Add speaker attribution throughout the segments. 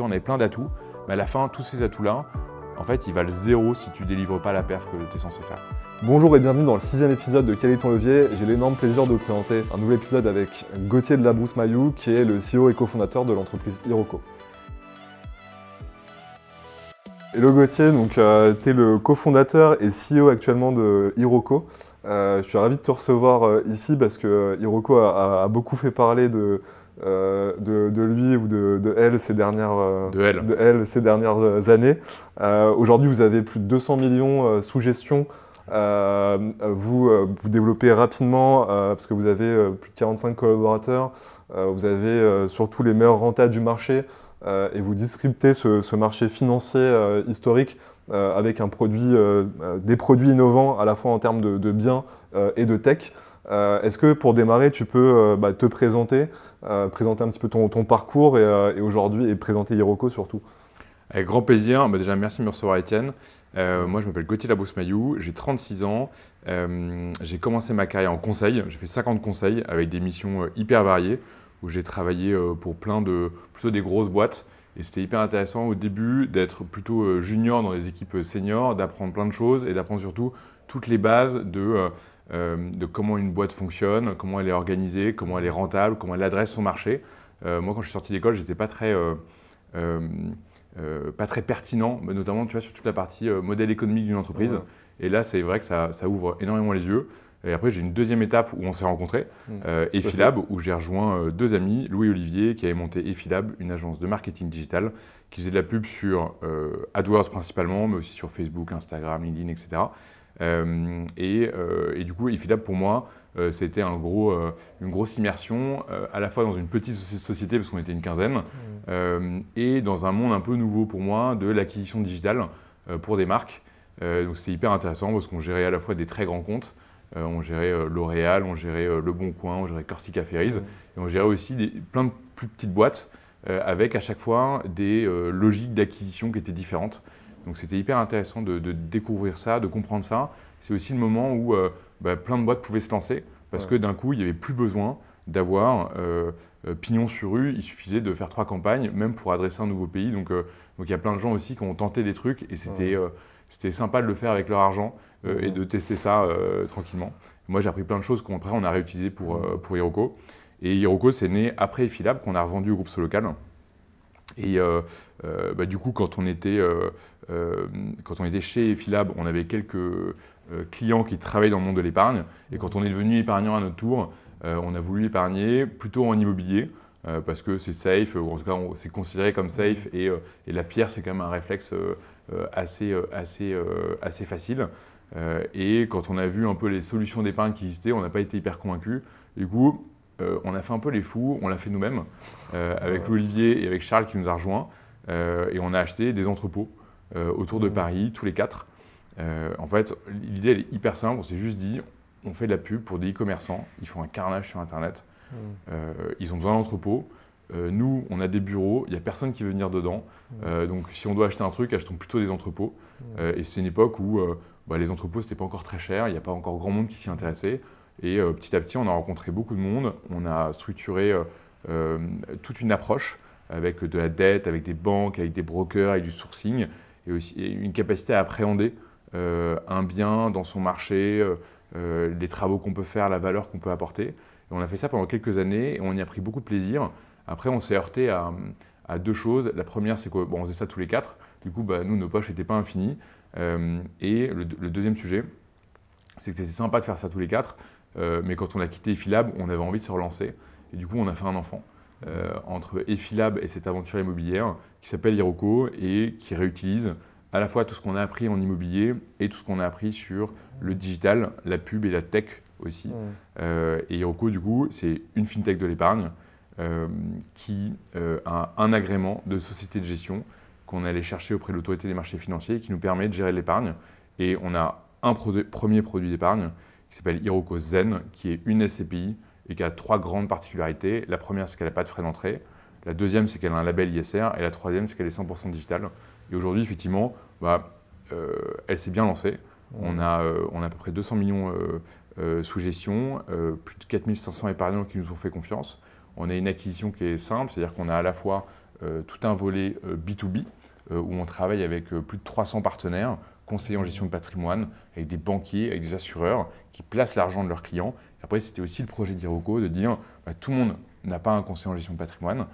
Speaker 1: On avait plein d'atouts, mais à la fin, tous ces atouts-là, en fait, ils valent zéro si tu délivres pas la perf que tu es censé faire.
Speaker 2: Bonjour et bienvenue dans le sixième épisode de Quel est ton levier? J'ai l'énorme plaisir de vous présenter un nouvel épisode avec Gauthier de la Brousse Mayou, qui est le CEO et cofondateur de l'entreprise Hiroko. Hello Gauthier, donc euh, tu es le cofondateur et CEO actuellement de Hiroko. Euh, je suis ravi de te recevoir euh, ici parce que Hiroko a, a beaucoup fait parler de, euh, de, lui ou de, elle ces dernières,
Speaker 1: euh, de elle.
Speaker 2: De elle, ces dernières euh, années. Aujourd'hui, vous avez plus de 200 millions sous gestion. vous, vous développez rapidement parce que vous avez plus de 45 collaborateurs. vous avez surtout les meilleurs rentables du marché et vous distributez ce, marché financier historique avec un produit, des produits innovants à la fois en termes de, de biens et de tech. Euh, est-ce que pour démarrer, tu peux euh, bah, te présenter, euh, présenter un petit peu ton, parcours et, aujourd'hui et présenter Hiroko surtout?
Speaker 1: Avec grand plaisir. Bah, déjà, merci de me recevoir, Étienne. moi, je m'appelle Gauthier Labousse-Mayou, j'ai 36 ans. j'ai commencé ma carrière en conseil. J'ai fait 50 conseils avec des missions hyper variées où j'ai travaillé pour plein de, plutôt des grosses boîtes. Et c'était hyper intéressant au début d'être plutôt junior dans les équipes seniors, d'apprendre plein de choses et d'apprendre surtout toutes les bases de de comment une boîte fonctionne, comment elle est organisée, comment elle est rentable, comment elle adresse son marché. Euh, moi, quand je suis sorti d'école, j'étais pas très euh, pas très pertinent, notamment tu vois, sur toute la partie modèle économique d'une entreprise. Et là, c'est vrai que ça, ouvre énormément les yeux. Et après, j'ai une deuxième étape où on s'est rencontrés, mmh. Efilab, où j'ai rejoint deux amis, Louis Olivier, qui avait monté Efilab, une agence de marketing digital, qui faisait de la pub sur AdWords principalement, mais aussi sur Facebook, Instagram, LinkedIn, etc. Euh, euh, et, du coup, Ifilab, pour moi, euh, c'était un gros, une grosse immersion, à la fois dans une petite société, parce qu'on était une quinzaine, mmh. et dans un monde un peu nouveau pour moi de l'acquisition digitale pour des marques. donc c'était hyper intéressant parce qu'on gérait à la fois des très grands comptes, on gérait L'Oréal, on gérait Le Bon Coin, on gérait Corsica Ferries, mmh. et on gérait aussi des, plein de plus petites boîtes avec à chaque fois des logiques d'acquisition qui étaient différentes. Donc c'était hyper intéressant de, découvrir ça, de comprendre ça. C'est aussi le moment où euh, bah, plein de boîtes pouvaient se lancer parce que d'un coup, il n'y avait plus besoin d'avoir euh, euh, pignon sur rue. Il suffisait de faire trois campagnes, même pour adresser un nouveau pays. Donc, donc il y a plein de gens aussi qui ont tenté des trucs et c'était c'était sympa de le faire avec leur argent et de tester ça tranquillement. Moi, j'ai appris plein de choses qu'on on a réutilisé pour, pour Hiroko. Et Hiroko, c'est né après Efilab qu'on a revendu au groupe Solocal. Et bah, du coup, quand on était euh, quand on était chez Philab, on avait quelques euh, clients qui travaillaient dans le monde de l'épargne. Et quand on est devenu épargnant à notre tour, euh, on a voulu épargner plutôt en immobilier. parce que c'est safe, ou en tout cas c'est considéré comme safe et, la pierre c'est quand même un réflexe assez, assez, assez facile. et quand on a vu un peu les solutions d'épargne qui existaient, on n'a pas été hyper convaincus. Du coup, on a fait un peu les fous, on l'a fait nous-mêmes avec Olivier et avec Charles qui nous a rejoints et on a acheté des entrepôts. Euh, autour de Paris, tous les quatre. Euh, en fait, l'idée, elle est hyper simple. On s'est juste dit, on fait de la pub pour des e-commerçants. Ils font un carnage sur Internet. Mmh. Euh, ils ont besoin d'entrepôts. nous, on a des bureaux. Il n'y a personne qui veut venir dedans. Mmh. donc, si on doit acheter un truc, achetons plutôt des entrepôts. Et c'est une époque où bah, les entrepôts, ce n'était pas encore très cher. Il n'y a pas encore grand monde qui s'y intéressait. Et petit à petit, on a rencontré beaucoup de monde. On a structuré toute une approche avec de la dette, avec des banques, avec des brokers, avec du sourcing et aussi une capacité à appréhender euh, un bien dans son marché, euh, euh, les travaux qu'on peut faire, la valeur qu'on peut apporter. On a fait ça pendant quelques années et on y a pris beaucoup de plaisir. Après, on s'est heurté à, deux choses. La première, c'est qu'on faisait ça tous les quatre. Du coup, bah, nous, nos poches n'étaient pas infinies. et le, deuxième sujet, c'est que c'était sympa de faire ça tous les quatre. mais quand on a quitté Philab, on avait envie de se relancer. Et du coup, on a fait un enfant. Euh, entre Efilab et cette aventure immobilière qui s'appelle Hiroko et qui réutilise à la fois tout ce qu'on a appris en immobilier et tout ce qu'on a appris sur le digital, la pub et la tech aussi. Euh, et Hiroko, du coup, c'est une fintech de l'épargne euh, qui a un agrément de société de gestion qu'on allait chercher auprès de l'autorité des marchés financiers qui nous permet de gérer l'épargne. Et on a un premier produit d'épargne qui s'appelle Hiroko Zen, qui est une SCPI et qui a trois grandes particularités. La première, c'est qu'elle n'a pas de frais d'entrée. La deuxième, c'est qu'elle a un label ISR. Et la troisième, c'est qu'elle est 100% digitale. Et aujourd'hui, effectivement, bah, euh, elle s'est bien lancée. On, a, euh, à peu près 200 millions euh, sous gestion, plus de 4500 épargnants qui nous ont fait confiance. On a une acquisition qui est simple, c'est-à-dire qu'on a à la fois tout un volet B2B où on travaille avec plus de 300 partenaires, conseillers en gestion de patrimoine, avec des banquiers, avec des assureurs qui placent l'argent de leurs clients. Après, c'était aussi le projet d'Iroco de dire bah, tout le monde n'a pas un conseiller en gestion de patrimoine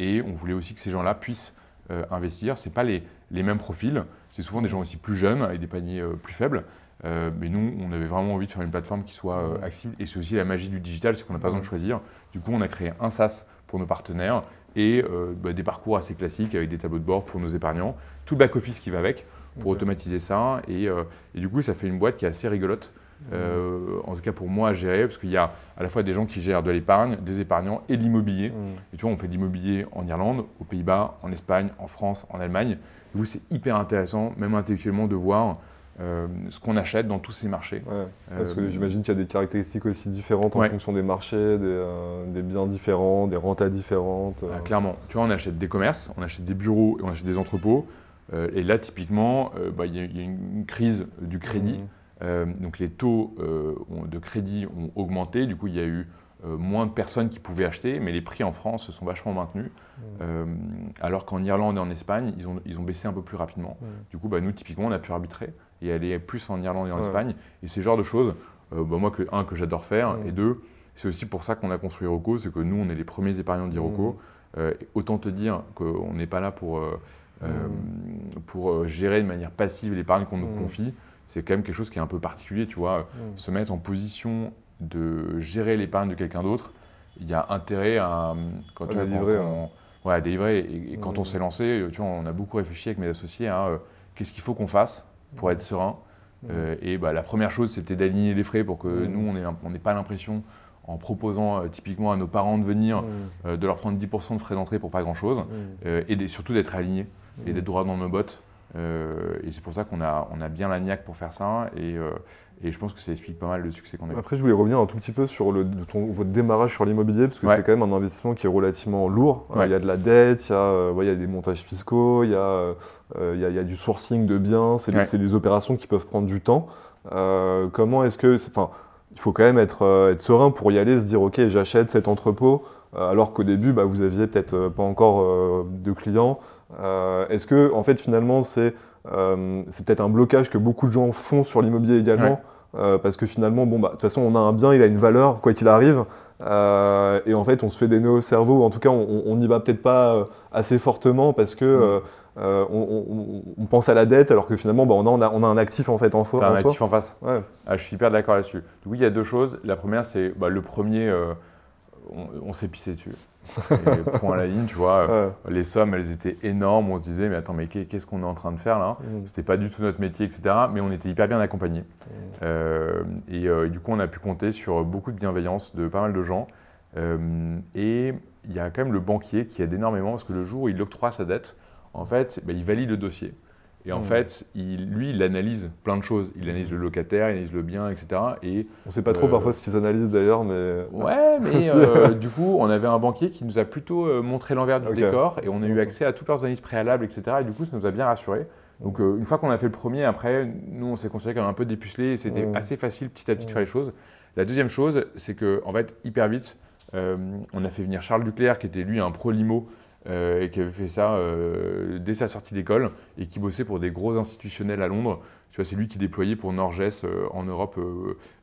Speaker 1: et on voulait aussi que ces gens-là puissent investir. Ce pas les, les mêmes profils, c'est souvent des gens aussi plus jeunes, avec des paniers plus faibles. Euh, mais nous, on avait vraiment envie de faire une plateforme qui soit euh, accessible. Et c'est aussi la magie du digital, c'est qu'on n'a pas besoin de choisir. Du coup, on a créé un SaaS pour nos partenaires et euh, bah, des parcours assez classiques avec des tableaux de bord pour nos épargnants. Tout le back-office qui va avec pour automatiser ça. Et, du coup, ça fait une boîte qui est assez rigolote. En tout cas pour moi à gérer, parce qu'il y a à la fois des gens qui gèrent de l'épargne, des épargnants et de l'immobilier. Et tu vois, on fait de l'immobilier en Irlande, aux Pays-Bas, en Espagne, en France, en Allemagne. Du coup, c'est hyper intéressant, même intellectuellement, de voir euh, ce qu'on achète dans tous ces marchés.
Speaker 2: parce que euh, j'imagine qu'il y a des caractéristiques aussi différentes en fonction des marchés, euh, des, biens différents, des rentas différentes.
Speaker 1: Ah, clairement. Tu vois, on achète des commerces, on achète des bureaux et on achète des entrepôts. et là, typiquement, bah, il y, a une crise du crédit. Mhm. Donc les taux de crédit ont augmenté. Du coup, il y a eu moins de personnes qui pouvaient acheter, mais les prix en France se sont vachement maintenus. Mhm. alors qu'en Irlande et en Espagne, ils ont, ils ont baissé un peu plus rapidement. Mhm. Du coup, bah, nous, typiquement, on a pu arbitrer et aller plus en Irlande et en Espagne. Et c'est ce genre de choses, euh, bah, moi, que, un, que j'adore faire, et deux, c'est aussi pour ça qu'on a construit Iroco, c'est que nous, on est les premiers épargnants d'Iroco. Euh, autant te dire qu'on n'est pas là pour, euh, pour gérer de manière passive l'épargne qu'on nous confie. C'est quand même quelque chose qui est un peu particulier, tu vois. Se mettre en position de gérer l'épargne de quelqu'un d'autre, il y a intérêt à,
Speaker 2: quand, tu délivrer,
Speaker 1: ouais, délivrer. Et, quand on s'est lancé, tu vois, on a beaucoup réfléchi avec mes associés à qu'est-ce qu'il faut qu'on fasse pour être serein. Euh, et bah, la première chose, c'était d'aligner les frais pour que nous, on n'ait pas l'impression, en proposant euh, typiquement à nos parents de venir, euh, de leur prendre 10% de frais d'entrée pour pas grand-chose, et surtout d'être alignés et d'être droit dans nos bottes. Et c'est pour ça qu'on a, on a bien la niaque pour faire ça. Et, et je pense que ça explique pas mal le succès qu'on a eu.
Speaker 2: Après, je voulais revenir un tout petit peu sur le, votre démarrage sur l'immobilier, parce que c'est quand même un investissement qui est relativement lourd. il y a de la dette, il y a, euh, il y a des montages fiscaux, il y, a, euh, il, y a, il y, a, du sourcing de biens, c'est des, des, opérations qui peuvent prendre du temps. Euh, comment est-ce que. Enfin, il faut quand même être, être, serein pour y aller, se dire ok, j'achète cet entrepôt, alors qu'au début, bah, vous aviez peut-être pas encore de clients. Est-ce que, en fait, finalement, c'est. c'est peut-être un blocage que beaucoup de gens font sur l'immobilier également. Euh, parce que finalement, bon, bah, de toute façon, on a un bien, il a une valeur, quoi qu'il arrive. Euh, et en fait, on se fait des nœuds au cerveau. En tout cas, on n'y va peut-être pas euh, assez fortement parce que mm. on, pense à la dette, alors que finalement, bah, on, a, on, a, un actif en fait en,
Speaker 1: en un actif en face. Ah, je suis hyper d'accord là-dessus. Oui, il y a deux choses. La première, c'est bah, le premier, on s'est pissé dessus point à la ligne, tu vois. Les sommes, elles étaient énormes. On se disait, mais attends, mais qu'est-ce qu'on est en train de faire là mm. C'était pas du tout notre métier, etc. Mais on était hyper bien accompagnés. Mm. Euh, euh, et, du coup, on a pu compter sur beaucoup de bienveillance de pas mal de gens. Euh, et il y a quand même le banquier qui aide énormément parce que le jour où il octroie sa dette, en fait, bah, il valide le dossier. Et en mm. fait, il, lui, il analyse plein de choses. Il analyse le locataire, il analyse le bien, etc. Et,
Speaker 2: on ne sait pas trop euh, parfois ce qu'ils analysent d'ailleurs, mais...
Speaker 1: Ouais, mais euh, du coup, on avait un banquier qui nous a plutôt euh, montré l'envers du décor et on a eu accès à toutes leurs analyses préalables, etc. Et du coup, ça nous a bien rassurés. Donc une fois qu'on a fait le premier, après, nous, on s'est considéré comme un peu dépucelé et c'était mm. assez facile petit à petit de faire les choses. La deuxième chose, c'est qu'en en fait, hyper vite, on a fait venir Charles Duclerc, qui était lui un pro limo, euh, et qui avait fait ça euh, dès sa sortie d'école et qui bossait pour des gros institutionnels à Londres. Tu vois, c'est lui qui déployait pour Norges euh, en Europe,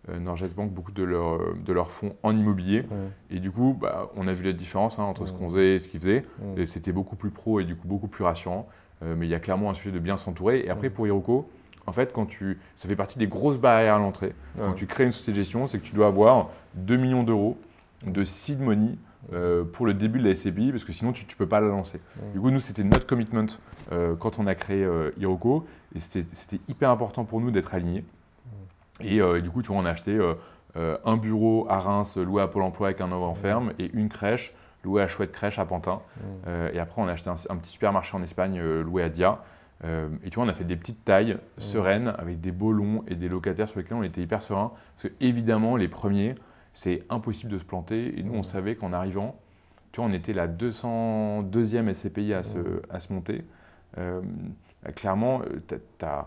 Speaker 1: Norges Bank, beaucoup de, de leurs fonds en immobilier. Et du coup, bah, on a vu la différence hein, entre ce qu'on faisait et ce qu'il faisait. Et c'était beaucoup plus pro et du coup beaucoup plus rassurant. mais il y a clairement un sujet de bien s'entourer. Et après, pour Hiroko, en fait, quand tu, ça fait partie des grosses barrières à l'entrée. Quand tu crées une société de gestion, c'est que tu dois avoir 2 millions d'euros de seed money euh, pour le début de la SCPI, parce que sinon tu ne peux pas la lancer. Du coup, nous, c'était notre commitment euh, quand on a créé euh, Hiroko, et c'était hyper important pour nous d'être alignés. Et, du coup, tu vois, on a acheté un bureau à Reims loué à Pôle emploi avec un en ferme, et une crèche louée à Chouette Crèche à Pantin. et après, on a acheté un, petit supermarché en Espagne loué à Dia. et tu vois, on a fait des petites tailles sereines avec des beaux longs et des locataires sur lesquels on était hyper serein. Parce que évidemment, les premiers, c'est impossible de se planter. Et nous, on savait qu'en arrivant, tu vois, on était la 202e SCPI à se, à se monter. Euh, bah, clairement, euh,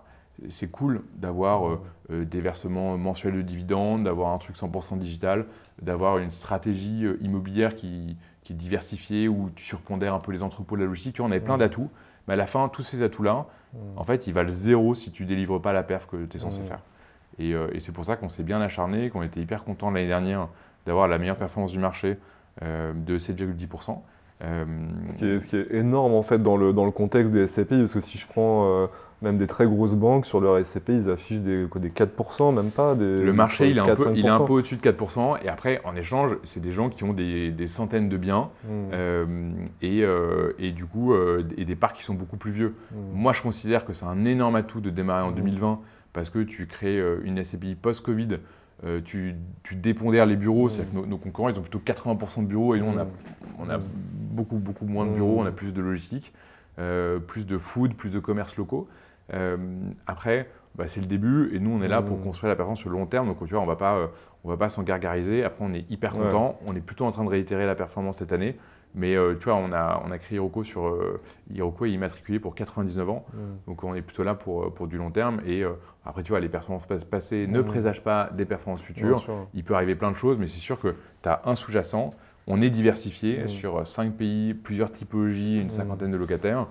Speaker 1: c'est cool d'avoir euh, des versements mensuels de dividendes, d'avoir un truc 100% digital, d'avoir une stratégie immobilière qui, qui est diversifié, où tu surpondères un peu les entrepôts de la logistique. Tu vois, on avait plein d'atouts. Mais à la fin, tous ces atouts-là, en fait, ils valent zéro si tu délivres pas la perf que tu es censé faire. Et, euh, et c'est pour ça qu'on s'est bien acharné, qu'on était hyper content l'année dernière d'avoir la meilleure performance du marché euh, de 7,10%.
Speaker 2: Euh, ce, qui est, ce, qui est, énorme en fait dans le, dans le contexte des SCPI, parce que si je prends euh, même des très grosses banques sur leur SCPI, ils affichent des, des 4%, même pas. Des,
Speaker 1: le marché, il est, un peu, il est un peu au-dessus de 4%, et après, en échange, c'est des gens qui ont des, des centaines de biens, mmh. euh, et, et, du coup, et des parcs qui sont beaucoup plus vieux. Mmh. Moi, je considère que c'est un énorme atout de démarrer en mmh. 2020, parce que tu crées une SCPI post-Covid euh, tu, tu, dépondères les bureaux, c'est-à-dire que nos, nos, concurrents, ils ont plutôt 80% de bureaux et nous, on a, on a beaucoup, beaucoup moins de bureaux, on a plus de logistique, euh, plus de food, plus de commerces locaux. Euh, après, bah, c'est le début et nous, on est là pour construire la performance sur le long terme. Donc, tu vois, on va pas, on va pas s'en gargariser. Après, on est hyper content. On est plutôt en train de réitérer la performance cette année. Mais euh, tu vois, on a, on a créé Hiroko sur. Euh, Hiroko est immatriculé pour 99 ans. Mm. Donc on est plutôt là pour, pour du long terme. Et euh, après, tu vois, les performances passées ne mm. présagent pas des performances futures. Il peut arriver plein de choses, mais c'est sûr que tu as un sous-jacent. On est diversifié mm. sur 5 pays, plusieurs typologies, une cinquantaine de locataires.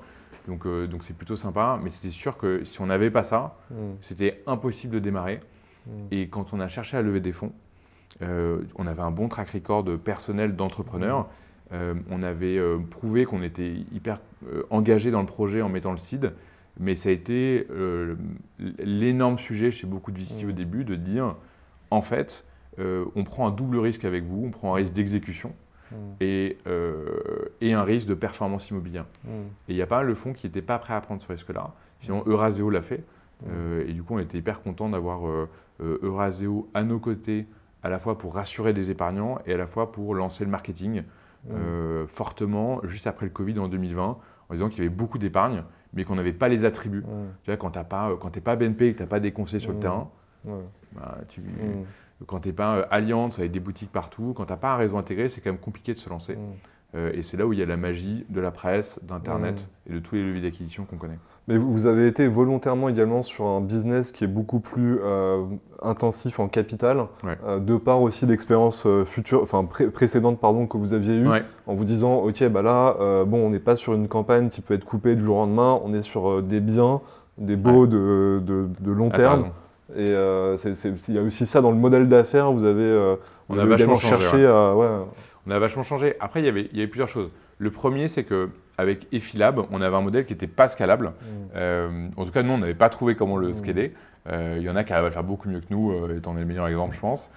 Speaker 1: Donc donc c'est plutôt sympa. Mais c'était sûr que si on n'avait pas ça, c'était impossible de démarrer. Et quand on a cherché à lever des fonds, on avait un bon track record personnel d'entrepreneurs. Euh, on avait euh, prouvé qu'on était hyper euh, engagé dans le projet en mettant le CID, mais ça a été l'énorme sujet chez beaucoup de VC au mmh. début de dire en fait, on prend un double risque avec vous, on prend un risque d'exécution. Mmh. Et, un risque de performance immobilière. Mmh. Et il n'y a pas le fonds qui n'était pas prêt à prendre ce risque-là. Sinon, Euraseo l'a fait. et du coup, on était hyper content d'avoir Euraseo à nos côtés, à la fois pour rassurer des épargnants et à la fois pour lancer le marketing. Euh, fortement juste après le Covid en 2020 en disant qu'il y avait beaucoup d'épargne, mais qu'on n'avait pas les attributs. Tu vois, quand tu n'es pas, euh, pas BNP et que tu n'as pas des conseils sur le terrain, bah, tu, quand tu n'es pas euh, Alliance avec des boutiques partout, quand tu n'as pas un réseau intégré, c'est quand même compliqué de se lancer. Euh, et c'est là où il y a la magie de la presse, d'Internet mmh. et de tous les leviers d'acquisition qu'on connaît.
Speaker 2: Mais vous avez été volontairement également sur un business qui est beaucoup plus euh, intensif en capital, euh, de part aussi d'expériences futures, enfin précédentes pardon, que vous aviez eues, en vous disant ok bah là bon on n'est pas sur une campagne qui peut être coupée du jour au lendemain, on est sur des biens, des baux de, de, de, long terme. Et il y a aussi ça dans le modèle d'affaires. Vous avez,
Speaker 1: on a vachement cherché à on a vachement changé. Après, il y avait, il y avait plusieurs choses. Le premier, c'est qu'avec Efilab, on avait un modèle qui n'était pas scalable. Mm. Euh, en tout cas, nous, on n'avait pas trouvé comment le mm. scaler. Euh, il y en a qui arrivent à le faire beaucoup mieux que nous, euh, étant le meilleur exemple, je pense.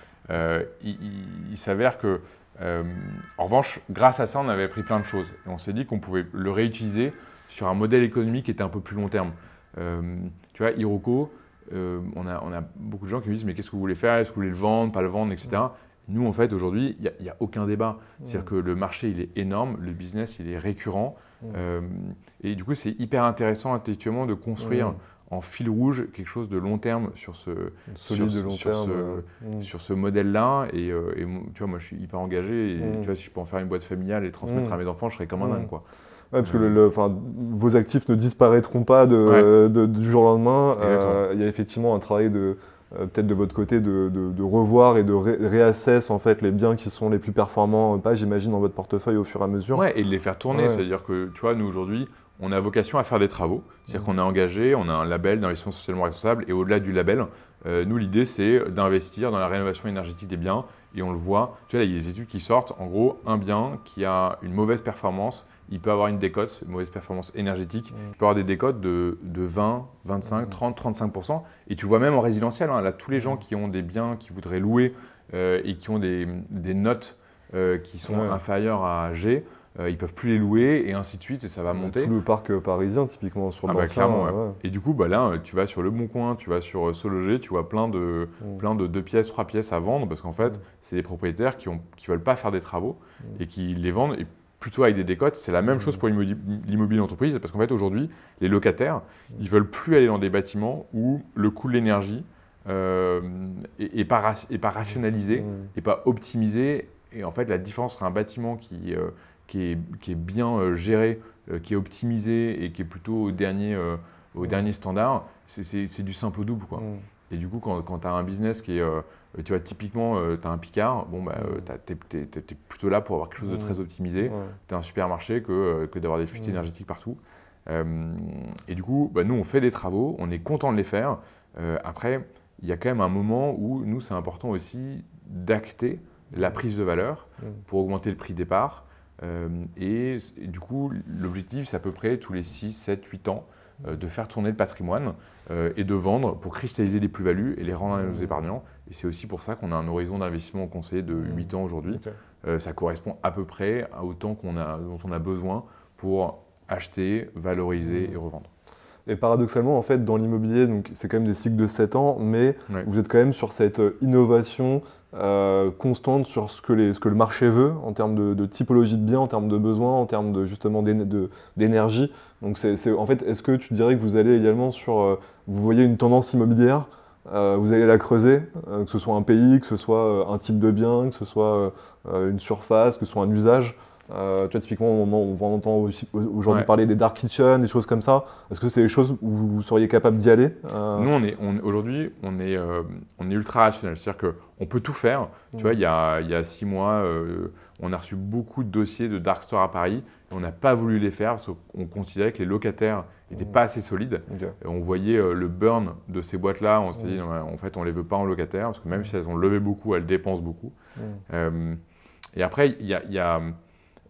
Speaker 1: il, s'avère que, en revanche, grâce à ça, on avait appris plein de choses. Et on s'est dit qu'on pouvait le réutiliser sur un modèle économique qui était un peu plus long terme. tu vois, on, a, on a beaucoup de gens qui me disent Mais qu'est-ce que vous voulez faire? Est-ce que vous voulez le vendre, pas le vendre, etc. Nous, en fait, aujourd'hui, il n'y a, aucun débat. C'est-à-dire que le marché, il est énorme, le business, il est récurrent. Euh, et du coup, c'est hyper intéressant intellectuellement de construire en fil rouge quelque chose de long terme sur ce, sur, ce, sur, ce, modèle-là. Et, euh, tu vois, moi, je suis hyper engagé. Et tu vois, si je peux en faire une boîte familiale et transmettre à mes enfants, je serais comme un dingue, quoi.
Speaker 2: parce que le, vos actifs ne disparaîtront pas de, du jour au lendemain. Euh, il y a effectivement un travail de, euh, peut-être de votre côté de, revoir et de réassess en fait les biens qui sont les plus performants, pas j'imagine dans votre portefeuille au fur et à mesure.
Speaker 1: Ouais, et de les faire tourner, c'est-à-dire que tu vois, nous aujourd'hui, on a vocation à faire des travaux, c'est-à-dire mmh. qu'on est engagé, on a un label d'investissement socialement responsable, et au-delà du label, euh, nous l'idée c'est d'investir dans la rénovation énergétique des biens, et on le voit, tu vois, il y a des études qui sortent, en gros, un bien qui a une mauvaise performance il peut avoir une décote, une mauvaise performance énergétique. Mm. Il peut avoir des décotes de, 20, 25, 30, 35% Et tu vois même en résidentiel, hein, là, tous les gens mm. qui ont des biens qui voudraient louer euh, et qui ont des, notes euh, qui sont inférieures à G, euh, ils peuvent plus les louer et ainsi de suite et ça va monter.
Speaker 2: Tout le parc parisien typiquement sur
Speaker 1: ah bah, clairement, Et du coup bah là tu vas sur le Bon Coin, tu vas sur Sologer, tu vois plein de mm. plein de deux pièces, trois pièces à vendre parce qu'en fait c'est des propriétaires qui ne qui veulent pas faire des travaux et qui les vendent et plutôt avec des décotes. C'est la même chose pour l'immobilier d'entreprise, parce qu'en fait, aujourd'hui, les locataires, ils veulent plus aller dans des bâtiments où le coût de l'énergie euh, est, pas, rationalisé, n'est pas optimisé. Et en fait, la différence entre un bâtiment qui, euh, qui, est, bien euh, géré, euh, qui est optimisé et qui est plutôt au dernier, au dernier standard, c'est du simple au double. Quoi. Et du coup, quand, quand tu as un business qui est tu vois, typiquement, tu as un Picard, bon, bah, tu es, plutôt là pour avoir quelque chose de très optimisé. Tu as un supermarché que, que d'avoir des fuites énergétiques partout. et du coup, bah, nous, on fait des travaux, on est content de les faire. après, il y a quand même un moment où nous, c'est important aussi d'acter la prise de valeur pour augmenter le prix départ. Euh, et, du coup, l'objectif, c'est à peu près tous les 6, 7, 8 ans euh, de faire tourner le patrimoine euh, et de vendre pour cristalliser des plus-values et les rendre à nos mmh. épargnants. Et c'est aussi pour ça qu'on a un horizon d'investissement conseillé de 8 mmh. ans aujourd'hui. ça correspond à peu près à autant qu'on a, dont on a besoin pour acheter, valoriser mmh. et revendre.
Speaker 2: Et paradoxalement, en fait, dans l'immobilier, c'est quand même des cycles de 7 ans, mais vous êtes quand même sur cette innovation euh, constante sur ce que, les, ce que, le marché veut en termes de, typologie de biens, en termes de besoins, en termes de justement d'énergie. Donc c'est, en fait, est-ce que tu dirais que vous allez également sur, euh, vous voyez une tendance immobilière, euh, vous allez la creuser, que ce soit un pays, que ce soit un type de bien, que ce soit une surface, que ce soit un usage. Euh, tu vois, typiquement, on, on entend aujourd'hui parler des dark kitchens, des choses comme ça. Est-ce que c'est des choses où vous seriez capable d'y aller
Speaker 1: euh? Nous, on est, aujourd'hui, on est, euh, on est ultra rationnel. C'est-à-dire qu'on peut tout faire. Tu vois, il y a, il y a six mois, on a reçu beaucoup de dossiers de dark store à Paris. Et on n'a pas voulu les faire parce qu'on considérait que les locataires n'étaient pas assez solides. Et on voyait le burn de ces boîtes-là. On s'est dit, en fait, on ne les veut pas en locataire parce que même si elles ont levé beaucoup, elles dépensent beaucoup. et après, il y a, y a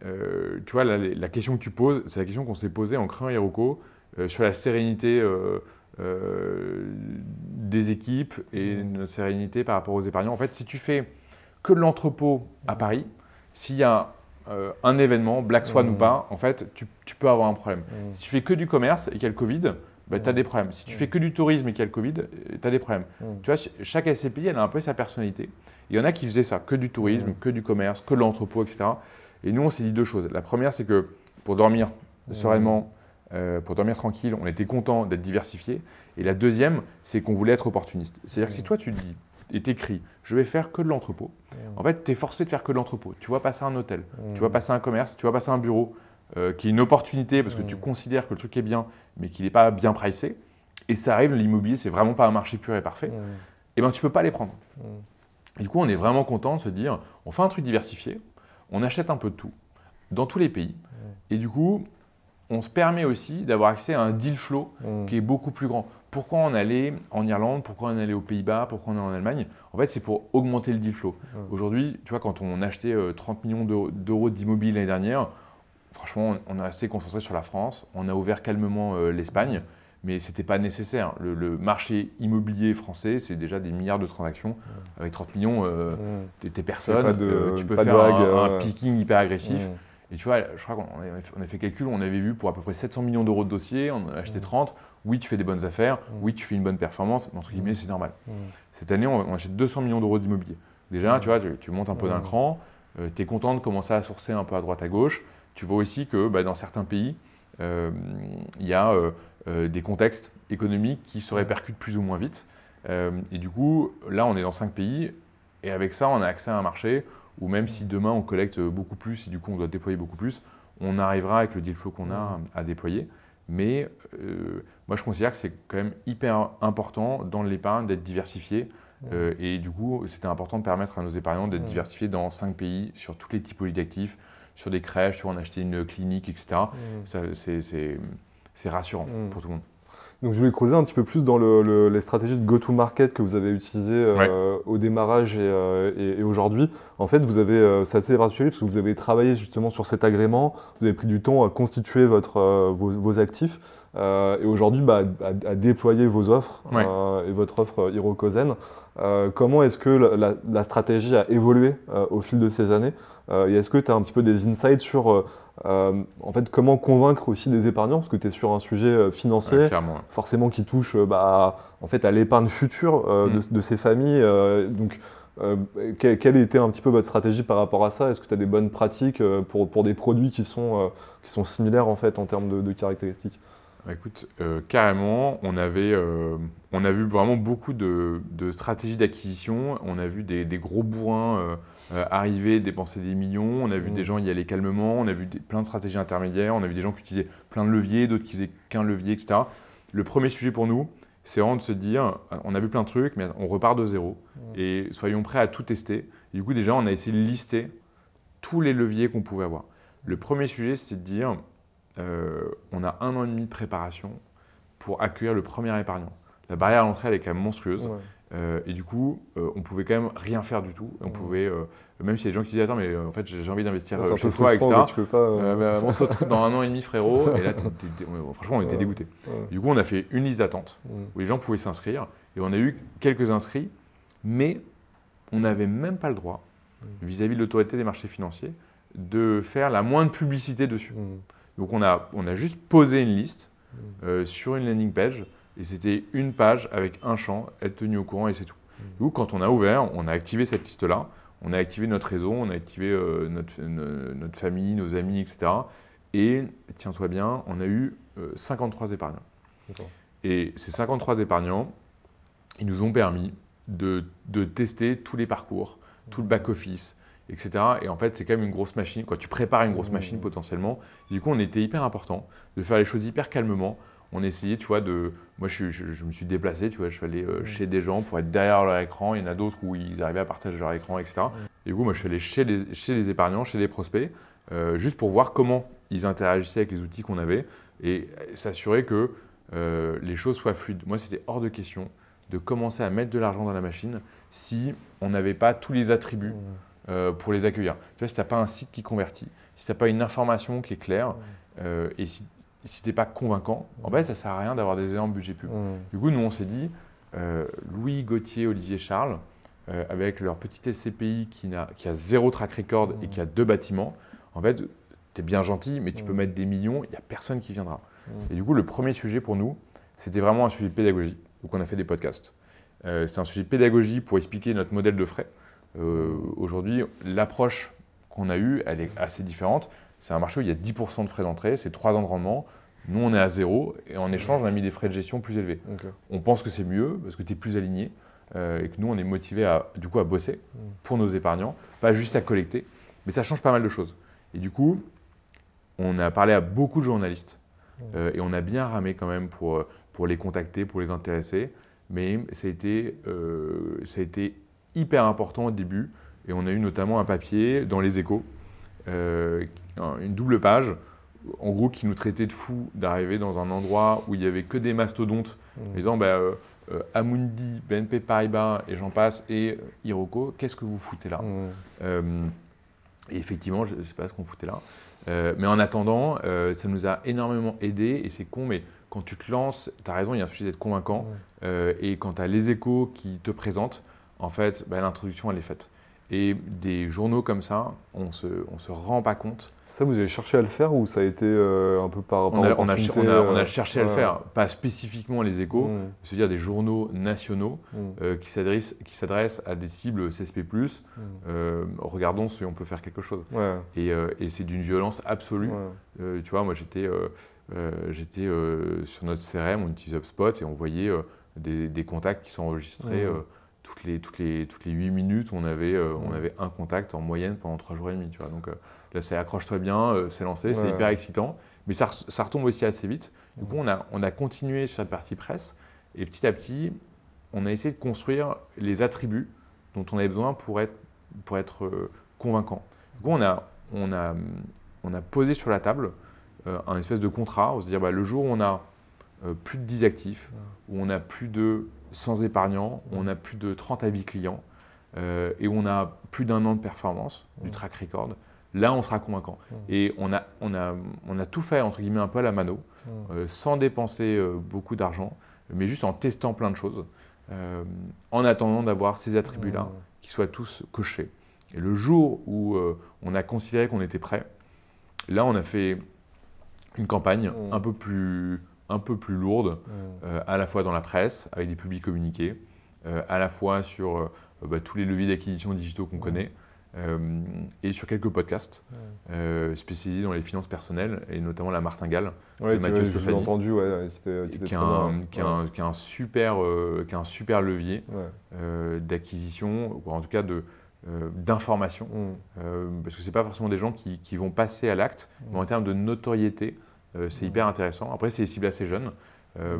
Speaker 1: euh, tu vois, la, question que tu poses, c'est la question qu'on s'est posée en créant Hiroko euh, sur la sérénité euh, des équipes et une mmh. sérénité par rapport aux épargnants. En fait, si tu fais que de l'entrepôt à Paris, s'il y a un événement, Black Swan ou mmh. pas, en fait, tu, peux avoir un problème. Mmh. Si tu fais que du commerce et qu'il y a le Covid, bah, tu as des problèmes. Si tu fais que du tourisme et qu'il y a le Covid, tu as des problèmes. Tu vois, chaque SCPI, elle a un peu sa personnalité. Il y en a qui faisaient ça, que du tourisme, que du commerce, que de l'entrepôt, etc. Et nous, on s'est dit deux choses. La première, c'est que pour dormir sereinement, euh, pour dormir tranquille, on était content d'être diversifié. Et la deuxième, c'est qu'on voulait être opportuniste. C'est-à-dire que si toi, tu dis et t'écris, je vais faire que de l'entrepôt, en fait, tu es forcé de faire que de l'entrepôt. Tu vas passer un hôtel, tu vas passer un commerce, tu vas passer un bureau, euh, qui est une opportunité parce que tu considères que le truc est bien, mais qu'il n'est pas bien pricé. Et ça arrive, l'immobilier, c'est vraiment pas un marché pur et parfait. Et eh ben, tu peux pas les prendre. Et du coup, on est vraiment content de se dire, on fait un truc diversifié, on achète un peu de tout, dans tous les pays. Et du coup, on se permet aussi d'avoir accès à un deal flow mm. qui est beaucoup plus grand. Pourquoi on allait en Irlande Pourquoi on allait aux Pays-Bas Pourquoi on est en Allemagne? En fait, c'est pour augmenter le deal flow. Aujourd'hui, tu vois, quand on achetait 30 euh, millions d'euros d'immobilier l'année dernière, franchement, on est resté concentré sur la France. On a ouvert calmement euh, l'Espagne mais ce n'était pas nécessaire. Le, marché immobilier français, c'est déjà des milliards de transactions. Avec 30 millions, euh, tu es personne, euh, tu peux faire un, picking hyper agressif. Et tu vois, je crois qu'on a, fait calcul, on avait vu pour à peu près 700 millions d'euros de dossiers, on a acheté 30. Oui, tu fais des bonnes affaires, oui, tu fais une bonne performance, mais entre guillemets, c'est normal. Cette année, on, achète 200 millions d'euros d'immobilier. Déjà, tu vois, tu, montes un peu d'un cran, euh, tu es content de commencer à sourcer un peu à droite à gauche. Tu vois aussi que bah, dans certains pays, il y a euh, des contextes économiques qui se répercutent plus ou moins vite. Euh, et du coup, là, on est dans cinq pays, et avec ça, on a accès à un marché où même si demain on collecte beaucoup plus et du coup on doit déployer beaucoup plus, on arrivera avec le deal flow qu'on a à déployer. Mais euh, moi, je considère que c'est quand même hyper important dans l'épargne d'être diversifié. et du coup, c'était important de permettre à nos épargnants d'être diversifiés dans cinq pays sur toutes les typologies d'actifs, sur des crèches, sur on acheter une clinique, etc. c'est c'est rassurant pour tout le monde.
Speaker 2: Donc je voulais creuser un petit peu plus dans les stratégies de go-to-market que vous avez utilisées euh, au démarrage euh, et, aujourd'hui. En fait, vous avez, euh, c'est assez rassuré parce que vous avez travaillé justement sur cet agrément, vous avez pris du temps à constituer votre, vos, actifs et aujourd'hui bah, à, déployer vos offres et votre offre Hirokozen. comment est-ce que la, la, stratégie a évolué au fil de ces années et est-ce que tu as un petit peu des insights sur euh, en fait, comment convaincre aussi des épargnants Parce que tu es sur un sujet euh, financier, forcément qui touche euh, bah, en fait, à l'épargne future mm. de, ces familles. donc, quelle, était un petit peu votre stratégie par rapport à ça? Est-ce que tu as des bonnes pratiques pour, pour des produits qui sont, qui sont similaires en, fait, en termes de, caractéristiques?
Speaker 1: Bah, Écoute, carrément, on, avait, on a vu vraiment beaucoup de, stratégies d'acquisition. On a vu des, des gros bourrins euh, arriver, dépenser des millions. On a vu mm. des gens y aller calmement. On a vu plein de stratégies intermédiaires. On a vu des gens qui utilisaient plein de leviers, d'autres qui faisaient qu'un levier, etc. Le premier sujet pour nous, c'est vraiment de se dire, on a vu plein de trucs, mais on repart de zéro.
Speaker 2: Mm.
Speaker 1: Et soyons prêts à tout tester. Et du coup, déjà, on a essayé de lister tous les leviers qu'on pouvait avoir. Le premier sujet, c'était de dire, euh, on a un an et demi de préparation pour accueillir le premier épargnant. La barrière à l'entrée, elle est quand même monstrueuse.
Speaker 2: Ouais.
Speaker 1: Euh, et du coup, euh, on pouvait quand même rien faire du tout. On
Speaker 2: Ouais.
Speaker 1: pouvait, euh, même s'il y a des gens qui disaient Attends, mais en fait, j'ai envie d'investir chez toi, etc.
Speaker 2: frustrant, mais tu peux pas.
Speaker 1: bah, on se retrouve dans un an et demi, frérot. Et là, franchement, on était
Speaker 2: ouais.
Speaker 1: Du coup, on a fait une liste d'attente
Speaker 2: Mm.
Speaker 1: où les gens pouvaient s'inscrire. Et on a eu quelques inscrits, mais on n'avait même pas le droit,
Speaker 2: Mm.
Speaker 1: vis-à-vis de l'autorité des marchés financiers, de faire la moindre publicité dessus. Donc on a, on a juste posé une liste
Speaker 2: Mm.
Speaker 1: euh, sur une landing page et c'était une page avec un champ, être tenu au courant et c'est tout.
Speaker 2: Mm.
Speaker 1: Coup, quand on a ouvert, on a activé cette liste-là, on a activé notre réseau, on a activé euh, notre, famille, nos amis, etc. Et tiens-toi bien, on a eu euh, 53 épargnants.
Speaker 2: D'accord.
Speaker 1: Et ces 53 épargnants, ils nous ont permis de, de tester tous les parcours, tout le back-office, etc. Et en fait, c'est quand même une grosse machine. Quoi. Tu prépares une grosse
Speaker 2: Mmh.
Speaker 1: machine potentiellement. Du coup, on était hyper important de faire les choses hyper calmement. On essayait, tu vois, de. Moi, je, je- je me suis déplacé, tu vois, je suis allé euh,
Speaker 2: Mmh.
Speaker 1: chez des gens pour être derrière leur écran. Il y en a d'autres où ils arrivaient à partager leur écran, etc. Et du coup, moi, je suis allé chez les, chez les épargnants, chez les prospects, euh, juste pour voir comment ils interagissaient avec les outils qu'on avait et s'assurer que euh, les choses soient fluides. Moi, c'était hors de question de commencer à mettre de l'argent dans la machine si on n'avait pas tous les attributs. Euh, pour les accueillir. Tu vois, si tu n'as pas un site qui convertit, si tu n'as pas une information qui est claire, euh, et si, si tu n'es pas convaincant, en fait, ça ne sert à rien d'avoir des énormes budgets pub.
Speaker 2: Mm.
Speaker 1: Du coup, nous, on s'est dit, euh, Louis, Gauthier, Olivier, Charles, avec leur petit SCPI qui, a zéro track record et qui a deux bâtiments, en fait, tu es bien gentil, mais tu peux mettre des millions, il n'y a personne qui viendra. Et du coup, le premier sujet pour nous, c'était vraiment un sujet de pédagogie. Donc, on a fait des podcasts. Euh, c'est un sujet de pédagogie pour expliquer notre modèle de frais. Euh, Aujourd'hui, l'approche qu'on a eue, elle est assez différente. C'est un marché où il y a 10% de frais d'entrée, c'est 3 ans de rendement. Nous, on est à zéro et en échange, on a mis des frais de gestion plus élevés. On pense que c'est mieux parce que tu es plus aligné euh, et que nous, on est motivé à, du coup, à bosser
Speaker 2: Mm.
Speaker 1: pour nos épargnants, pas juste à collecter. Mais ça change pas mal de choses. Et du coup, on a parlé à beaucoup de journalistes
Speaker 2: Mm.
Speaker 1: euh, et on a bien ramé quand même pour, pour les contacter, pour les intéresser. Mais ça a, été, euh, ça a été hyper important au début et on a eu notamment un papier dans les échos, euh, un- une double page, en gros qui nous traitait de fous d'arriver dans un endroit où il n'y avait que des mastodontes en
Speaker 2: Mm.
Speaker 1: disant bah, euh, euh, Amundi, BNP Paribas et j'en passe et Hiroko, qu'est-ce que vous foutez là?
Speaker 2: Mm.
Speaker 1: Euh, Et effectivement, je ne sais pas ce qu'on foutait là. Mais en attendant, ça nous a énormément aidé et c'est con, mais quand tu te lances, tu as raison, il y a un sujet d'être convaincant.
Speaker 2: Mm.
Speaker 1: Euh, et quand tu as les échos qui te présentent, en fait, bah, l'introduction, elle est faite. Et des journaux comme ça, on se, on se rend pas compte.
Speaker 2: Ça, vous avez cherché à le faire ou ça a été euh, un peu par, par
Speaker 1: On a, on a,
Speaker 2: opportunité,
Speaker 1: on a- on a
Speaker 2: euh,
Speaker 1: cherché à le faire, pas spécifiquement les échos,
Speaker 2: Mm.
Speaker 1: c'est-à-dire des journaux nationaux
Speaker 2: Mm.
Speaker 1: euh, qui s'adressent à des cibles CSP+.
Speaker 2: Mm.
Speaker 1: Euh, regardons si on peut faire quelque chose.
Speaker 2: Ouais.
Speaker 1: Et, euh, et c'est d'une violence absolue.
Speaker 2: ouais.
Speaker 1: Euh, tu vois, moi j'étais euh, euh, euh, sur notre CRM, on utilise HubSpot et on voyait euh, des, des contacts qui s'enregistraient euh, toutes, les, toutes, les, toutes les 8 minutes. On avait, euh, on avait un contact en moyenne pendant 3 jours et demi. Tu vois. Donc euh, là, c'est accroche-toi bien, euh, c'est lancé, c'est
Speaker 2: Ouais.
Speaker 1: hyper excitant. Mais ça, retombe aussi assez vite. Du coup, on a, on a continué sur cette partie presse et petit à petit, on a essayé de construire les attributs dont on avait besoin pour être, pour être convaincant. Du coup, on a, on, a, on a posé sur la table un espèce de contrat, on se dit bah, le jour où on a plus de 10 actifs, où on a plus de 100 épargnants, on a plus de 30 avis clients, euh, et on a plus d'un an de performance, du track record, là on sera convaincant. Et on a, on, a, on a tout fait, entre guillemets, un peu à la mano, euh, sans dépenser euh, beaucoup d'argent, mais juste en testant plein de choses, en attendant d'avoir ces attributs-là qui soient tous cochés. Et le jour où on a considéré qu'on était prêt, là on a fait une campagne un, peu plus, un peu plus lourde,
Speaker 2: Mm.
Speaker 1: euh, à la fois dans la presse, avec des publics communiqués, euh, à la fois sur euh, bah, tous les leviers d'acquisition digitaux qu'on
Speaker 2: Mm.
Speaker 1: connaît, euh, et sur quelques podcasts
Speaker 2: Mm.
Speaker 1: euh, spécialisés dans les finances personnelles, et notamment la martingale,
Speaker 2: Ouais,
Speaker 1: de Mathieu Stéphanie.
Speaker 2: entendu, ouais, qui
Speaker 1: a, un, un- un super, euh, un super levier d'acquisition, ou en tout cas de, d'information,
Speaker 2: Mm.
Speaker 1: parce que ce pas forcément des gens qui, qui vont passer à l'acte, mais en termes de notoriété, c'est hyper intéressant. Après, c'est des cibles assez jeunes. Euh,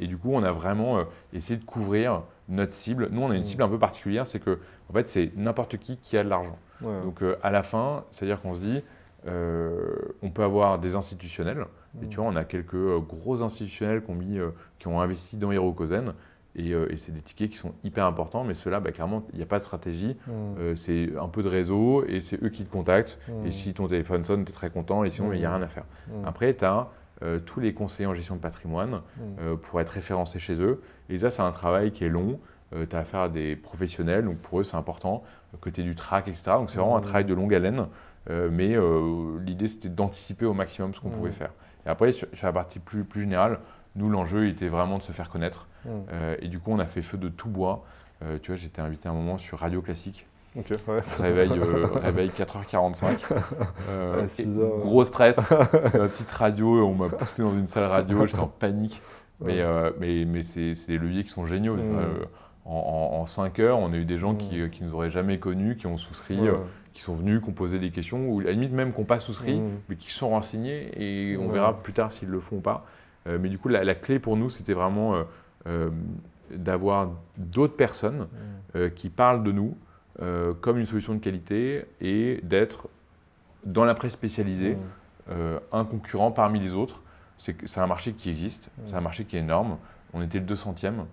Speaker 1: et du coup, on a vraiment euh, essayé de couvrir notre cible. Nous, on a une cible un peu particulière, c'est que en fait, c'est n'importe qui qui a de l'argent. Donc, à la fin, c'est-à-dire qu'on se dit, on peut avoir des institutionnels. Et tu vois, on a quelques gros institutionnels qui ont, mis, qui ont investi dans Hirokozen. Et, et c'est des tickets qui sont hyper importants, mais ceux-là, bah, clairement, il n'y a pas de stratégie. c'est un peu de réseau et c'est eux qui te contactent. Et si ton téléphone sonne, tu es très content et sinon, il n'y a rien à faire. Après, tu as euh, tous les conseillers en gestion de patrimoine euh, pour être référencés chez eux. Et ça, c'est un travail qui est long. Euh, tu as affaire à des professionnels, donc pour eux, c'est important aies du track, etc. Donc c'est vraiment un travail de longue haleine. mais l'idée, c'était d'anticiper au maximum ce qu'on pouvait faire. Et après, sur, la partie plus, plus générale, nous, l'enjeu était vraiment de se faire connaître. Et du coup, on a fait feu de tout bois. tu vois, j'étais invité un moment sur Radio Classique. Okay, réveil, 4h45. Euh, euh, gros stress. Ma petite radio, on m'a poussé dans une salle radio, j'étais en panique. Mais, euh, mais, mais c'est des leviers qui sont géniaux. Mm. en, 5 heures, on a eu des gens qui, mm. qui nous auraient jamais connus, qui ont souscrit, qui sont venus, qui ont posé des questions, ou à la limite même qui n'ont pas souscrit, mais qui sont renseignés, et on verra plus tard s'ils le font ou pas. mais du coup, la, la clé pour nous, c'était vraiment d'avoir d'autres personnes qui parlent de nous, euh, comme une solution de qualité et d'être dans la presse spécialisée euh, un concurrent parmi les autres. C'est un marché qui existe, mmh. c'est un marché qui est énorme. On était le 200e.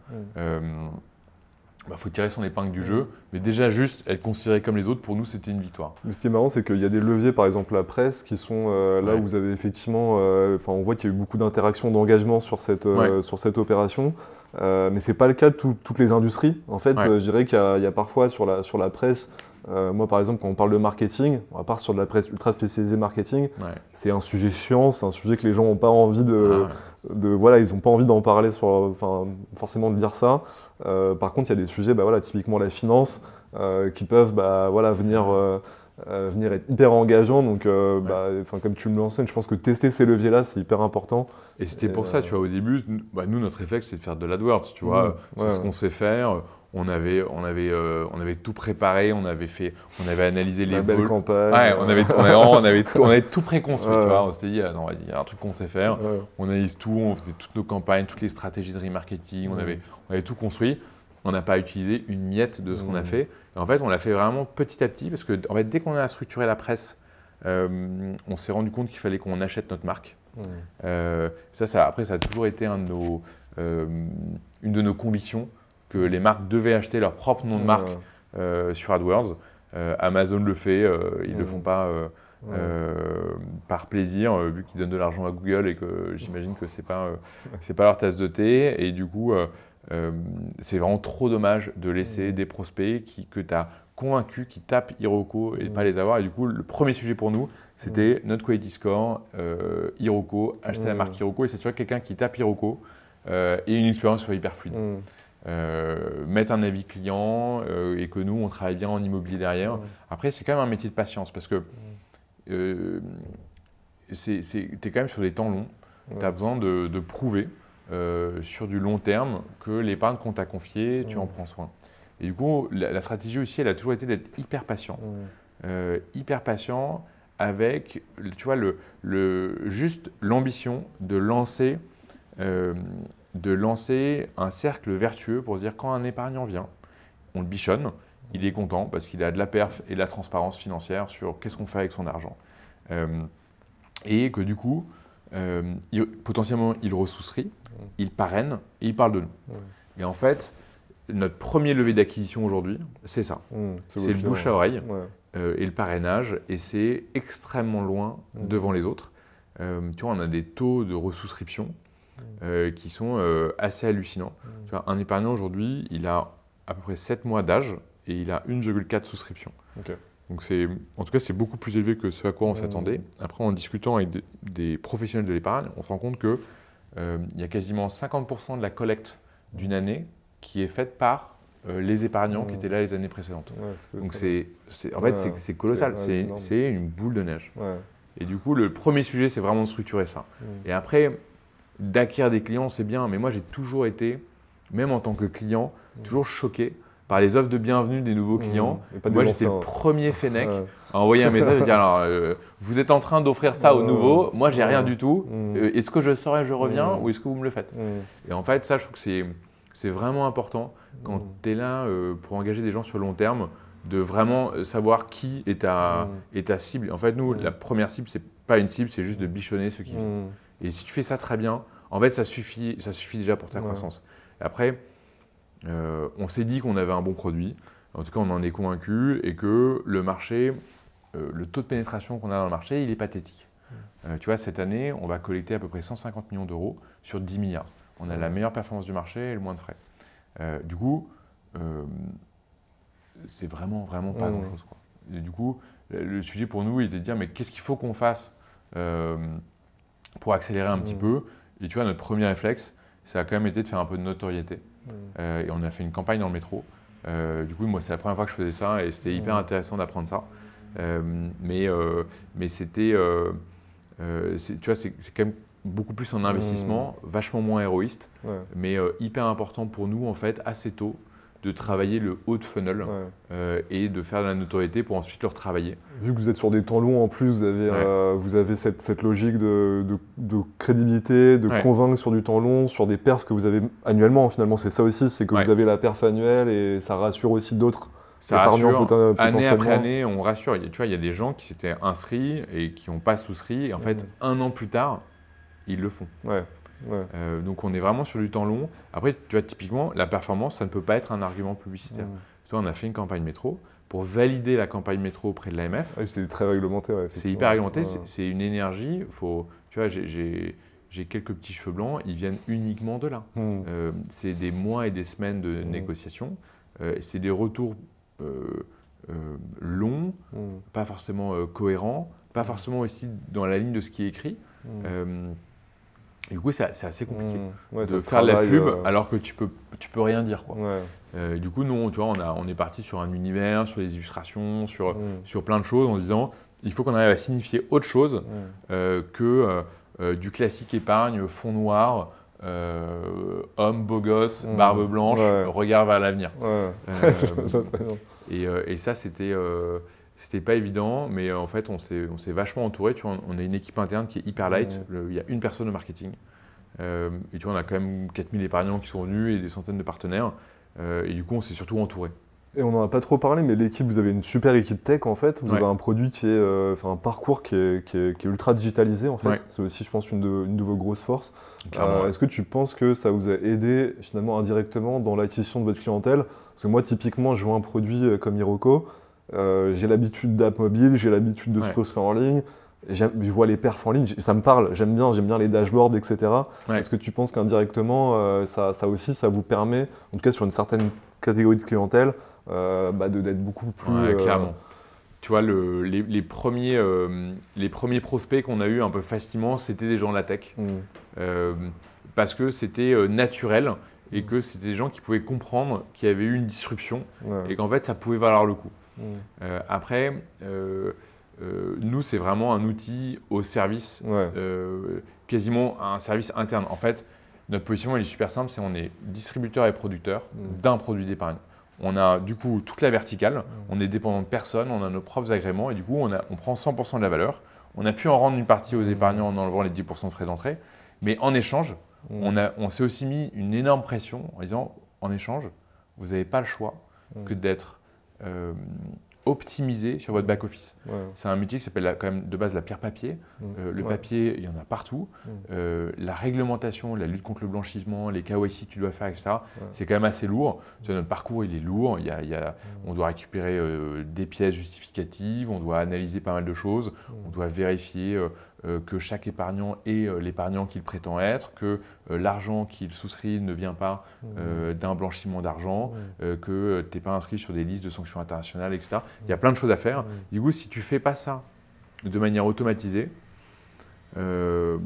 Speaker 1: Il euh, bah, faut tirer son épingle du jeu, mais déjà juste être considéré comme les autres, pour nous, c'était une victoire.
Speaker 2: Mais ce qui est marrant, c'est qu'il y a des leviers, par exemple la presse, qui sont là où vous avez effectivement, enfin, on voit qu'il y a eu beaucoup d'interactions, d'engagement sur cette sur cette opération. Euh, mais ce n'est pas le cas de toutes les industries. En fait, euh, je dirais qu'il y, a parfois sur la, sur la presse, euh, moi par exemple, quand on parle de marketing, à part sur de la presse ultra spécialisée marketing, c'est un sujet chiant, c'est un sujet que les gens n'ont pas envie de, de, voilà, ils n'ont pas envie d'en parler, sur, enfin, forcément de dire ça. par contre, il y a des sujets, bah, voilà, typiquement la finance, qui peuvent bah, voilà, venir euh, venir être hyper engageant. Donc, euh, bah, comme tu me l'enseignes, je pense que tester ces leviers-là, c'est hyper important.
Speaker 1: Et c'était pour ça, tu vois, au début, bah, nous, notre réflexe, c'est de faire de l'AdWords, tu vois. Mmh. c'est ce qu'on sait faire. On avait, on, avait, euh, on avait tout préparé, on avait, fait, on avait analysé les
Speaker 2: belle campagne.
Speaker 1: Ouais, on avait, on avait, on avait, tout, on avait tout préconstruit, tu vois. On s'était dit, attends, il y a un truc qu'on sait faire. On analyse tout, on faisait toutes nos campagnes, toutes les stratégies de remarketing, on, avait, on avait tout construit. On n'a pas utilisé une miette de ce qu'on a fait en fait, on l'a fait vraiment petit à petit parce que en fait, dès qu'on a structuré la presse, euh, on s'est rendu compte qu'il fallait qu'on achète notre marque. Euh, ça, ça, après, ça a toujours été un de nos, une de nos convictions que les marques devaient acheter leur propre nom de marque sur AdWords. Amazon le fait, ils ne le font pas. par plaisir, vu qu'ils donnent de l'argent à Google et que j'imagine que ce n'est pas, pas leur tasse de thé. Et du coup, euh, c'est vraiment trop dommage de laisser mmh. des prospects qui, que tu as convaincus qui tapent Hiroko et pas les avoir. Et du coup, le premier sujet pour nous, c'était notre quality score, euh, Hiroko, acheter la marque Hiroko. Et c'est sûr quelqu'un qui tape Hiroko euh, et une expérience soit hyper fluide. Mettre un avis client et que nous, on travaille bien en immobilier derrière. Après, c'est quand même un métier de patience parce que tu es quand même sur des temps longs. Tu as besoin de, de prouver. Euh, sur du long terme que l'épargne qu'on t'a confiée, tu en prends soin. Et du coup, la, stratégie aussi, elle a toujours été d'être hyper patient. Euh, hyper patient avec, tu vois, le, le juste l'ambition de lancer, euh, de lancer un cercle vertueux pour se dire quand un épargnant vient, on le bichonne, il est content parce qu'il a de la perf et de la transparence financière sur qu'est-ce qu'on fait avec son argent. et que du coup, potentiellement, il ressousserie il parraine et il parle de nous. Et en fait, notre premier levier d'acquisition aujourd'hui, c'est ça. Mmh, c'est le bouche à oreille euh, et le parrainage, et c'est extrêmement loin mmh. devant les autres. Euh, tu vois, on a des taux de resouscription mmh. Euh, qui sont assez hallucinants. Tu vois, un épargnant aujourd'hui, il a à peu près 7 mois d'âge et il a 1,4 souscriptions. Donc c'est, en tout cas, c'est beaucoup plus élevé que ce à quoi on s'attendait. Après, en discutant avec des professionnels de l'épargne, on se rend compte que euh, y a quasiment 50% de la collecte d'une année qui est faite par euh, les épargnants qui mmh. étaient là les années précédentes. Donc c'est, en fait, c'est colossal, c'est une boule de neige. Et du coup, le premier sujet, c'est vraiment de structurer ça. Mmh. Et après, d'acquérir des clients, c'est bien, mais moi, j'ai toujours été, même en tant que client, mmh. toujours choqué par les offres de bienvenue des nouveaux clients.
Speaker 2: Mmh. Et pas des
Speaker 1: Moi, j'étais le premier Fennec à envoyer un message et dire alors, euh, vous êtes en train d'offrir ça aux nouveaux, moi j'ai rien du tout.
Speaker 2: Mmh.
Speaker 1: Euh, est-ce que je saurai, je reviens
Speaker 2: Mmh.
Speaker 1: ou est-ce que vous me le faites? Et en fait, ça, je trouve que c'est, c'est vraiment important quand tu es là euh, pour engager des gens sur le long terme, de vraiment savoir qui est ta, est ta cible. En fait, nous, la première cible, c'est pas une cible, c'est juste de bichonner ceux qui viennent. Et si tu fais ça très bien, en fait, ça suffit, ça suffit déjà pour ta
Speaker 2: Ouais.
Speaker 1: croissance. Et après, euh, on s'est dit qu'on avait un bon produit. En tout cas, on en est convaincu et que le marché, euh, le taux de pénétration qu'on a dans le marché, il est pathétique. Euh, tu vois, cette année, on va collecter à peu près 150 millions d'euros sur 10 milliards. On a la meilleure performance du marché et le moins de frais. Euh, du coup, euh, c'est vraiment, vraiment pas grand-chose. du coup, le sujet pour nous, il était de dire, mais qu'est-ce qu'il faut qu'on fasse pour accélérer un petit
Speaker 2: Mmh.
Speaker 1: peu Et tu vois, notre premier réflexe, ça a quand même été de faire un peu de notoriété.
Speaker 2: Mmh.
Speaker 1: Euh, et on a fait une campagne dans le métro. Euh, du coup, moi, c'est la première fois que je faisais ça et c'était hyper
Speaker 2: Mmh.
Speaker 1: intéressant d'apprendre ça. Euh, mais mais c'était, tu vois, c'est quand même beaucoup plus un investissement, vachement moins héroïste,
Speaker 2: Ouais.
Speaker 1: mais hyper important pour nous, en fait, assez tôt, de travailler le haut de funnel
Speaker 2: Ouais.
Speaker 1: euh, et de faire de la notoriété pour ensuite le retravailler.
Speaker 2: Vu que vous êtes sur des temps longs en plus, vous avez,
Speaker 1: Ouais.
Speaker 2: euh, vous avez cette, cette logique de, de- de crédibilité, de
Speaker 1: Ouais.
Speaker 2: convaincre sur du temps long, sur des perfs que vous avez annuellement. Finalement, c'est ça aussi, c'est que
Speaker 1: Ouais.
Speaker 2: vous avez la perf annuelle et ça rassure aussi d'autres
Speaker 1: Ça rassure,
Speaker 2: poten-
Speaker 1: année après année, on rassure. Il y a- Tu vois, il y a des gens qui s'étaient inscrits et qui n'ont pas souscrit. Et en fait,
Speaker 2: Mhm.
Speaker 1: un an plus tard, ils le font.
Speaker 2: Ouais. Ouais.
Speaker 1: Euh, donc on est vraiment sur du temps long. Après, tu vois, typiquement, la performance, ça ne peut pas être un argument publicitaire.
Speaker 2: Mmh.
Speaker 1: Tu vois, on a fait une campagne métro. Pour valider la campagne métro auprès de l'AMF,
Speaker 2: c'est très réglementé. ouais,
Speaker 1: c'est hyper réglementé,
Speaker 2: Ouais.
Speaker 1: c'est- une énergie. Faut, tu vois, j'ai- quelques petits cheveux blancs, ils viennent uniquement de là.
Speaker 2: Mmh.
Speaker 1: Euh, c'est des mois et des semaines de
Speaker 2: Mhm.
Speaker 1: négociations. Euh, c'est des retours longs,
Speaker 2: Mmh.
Speaker 1: pas forcément cohérents, pas forcément aussi dans la ligne de ce qui est écrit. Euh, du coup, c'est assez compliqué
Speaker 2: Mmh. Ouais,
Speaker 1: de faire de la pub
Speaker 2: euh,
Speaker 1: alors que tu peux, tu peux rien dire. Quoi.
Speaker 2: Ouais.
Speaker 1: Euh, du coup, nous, tu vois, on, a, on est parti sur un univers, sur les illustrations, sur,
Speaker 2: Mmh.
Speaker 1: sur plein de choses en disant il faut qu'on arrive à signifier autre chose
Speaker 2: Mmh.
Speaker 1: euh, que du classique épargne, fond noir, homme beau gosse, barbe blanche,
Speaker 2: Ouais.
Speaker 1: regard vers l'avenir. Et, et ça, c'était c'était pas évident, mais euh, en fait, on s'est on s'est vachement entouré. Tu vois, on a une équipe interne qui est hyper light. Le- Il y a une personne au marketing. Euh, et tu vois, on a quand même 4000 épargnants qui sont venus et des centaines de partenaires. Euh, et du coup, on s'est surtout entouré.
Speaker 2: Et on n'en a pas trop parlé, mais l'équipe, vous avez une super équipe tech en fait. Vous
Speaker 1: Ouais.
Speaker 2: avez un produit qui est, euh, enfin un parcours qui est, qui est- qui est ultra digitalisé en fait.
Speaker 1: Ouais.
Speaker 2: C'est aussi, je pense, une de, une de vos grosses forces. Euh,
Speaker 1: ouais.
Speaker 2: Est-ce que tu penses que ça vous a aidé finalement indirectement dans l'acquisition de votre clientèle? Parce que moi, typiquement, je vois un produit comme Hiroko, euh, j'ai l'habitude d'app mobile, j'ai l'habitude de
Speaker 1: Ouais.
Speaker 2: souscrire en ligne. Je vois les perfs en ligne, ça me parle, j'aime bien, j'aime bien les dashboards, etc.
Speaker 1: Ouais.
Speaker 2: Est-ce que tu penses qu'indirectement, euh, ça, ça aussi, ça vous permet, en tout cas sur une certaine catégorie de clientèle, euh, bah, d'être beaucoup plus.
Speaker 1: Ouais, clairement. Tu vois, le- les, les premiers, les premiers prospects qu'on a eu un peu facilement, c'était des gens de la tech. Euh, parce que c'était naturel et que c'était des gens qui pouvaient comprendre qu'il y avait eu une disruption
Speaker 2: ouais,
Speaker 1: et qu'en fait, ça pouvait valoir le coup.
Speaker 2: Hmm,
Speaker 1: Euh, après, euh, euh, nous, c'est vraiment un outil au service,
Speaker 2: ouais,
Speaker 1: quasiment un service interne. En fait, notre position, elle est super simple, c'est on est distributeur et producteur
Speaker 2: Mm.
Speaker 1: d'un produit d'épargne. On a du coup toute la verticale, on est dépendant de personne, on a nos propres agréments et du coup, on, a- on prend 100% de la valeur. On a pu en rendre une partie aux épargnants en enlevant les 10% de frais d'entrée, mais en échange, on, on s'est aussi mis une énorme pression en disant en échange, vous n'avez pas le choix
Speaker 2: Mm.
Speaker 1: que d'être euh, optimisé sur votre back-office.
Speaker 2: ouais,
Speaker 1: C'est un métier qui s'appelle quand même de base la pierre papier.
Speaker 2: hmm,
Speaker 1: Euh, le
Speaker 2: ouais,
Speaker 1: papier, il y en a partout.
Speaker 2: Mm.
Speaker 1: Euh, la réglementation, la lutte contre le blanchissement, les KYC que tu dois faire, etc.,
Speaker 2: Ouais.
Speaker 1: c'est quand même assez lourd. Vois, notre parcours, il est lourd. Il y a- il y a- on doit récupérer euh, des pièces justificatives, on doit analyser pas mal de choses, on doit vérifier que chaque épargnant est euh, l'épargnant qu'il prétend être, que euh, l'argent qu'il souscrit ne vient pas euh, d'un blanchiment d'argent, euh, que tu n'es pas inscrit sur des listes de sanctions internationales, etc. Il y a plein de choses à faire. Du coup, si tu fais pas ça de manière automatisée, euh,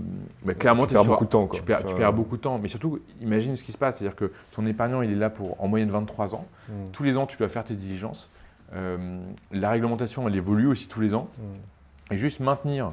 Speaker 1: bah, clairement,
Speaker 2: tu perds beaucoup de temps. Quoi.
Speaker 1: tu, perds, tu
Speaker 2: vois.
Speaker 1: perds beaucoup de temps. Mais surtout, imagine ce qui se passe. C'est-à-dire que ton épargnant, il est là pour en moyenne 23 ans. Tous les ans, tu dois faire tes diligences. Euh, la réglementation, elle évolue aussi tous les ans. Et juste maintenir euh,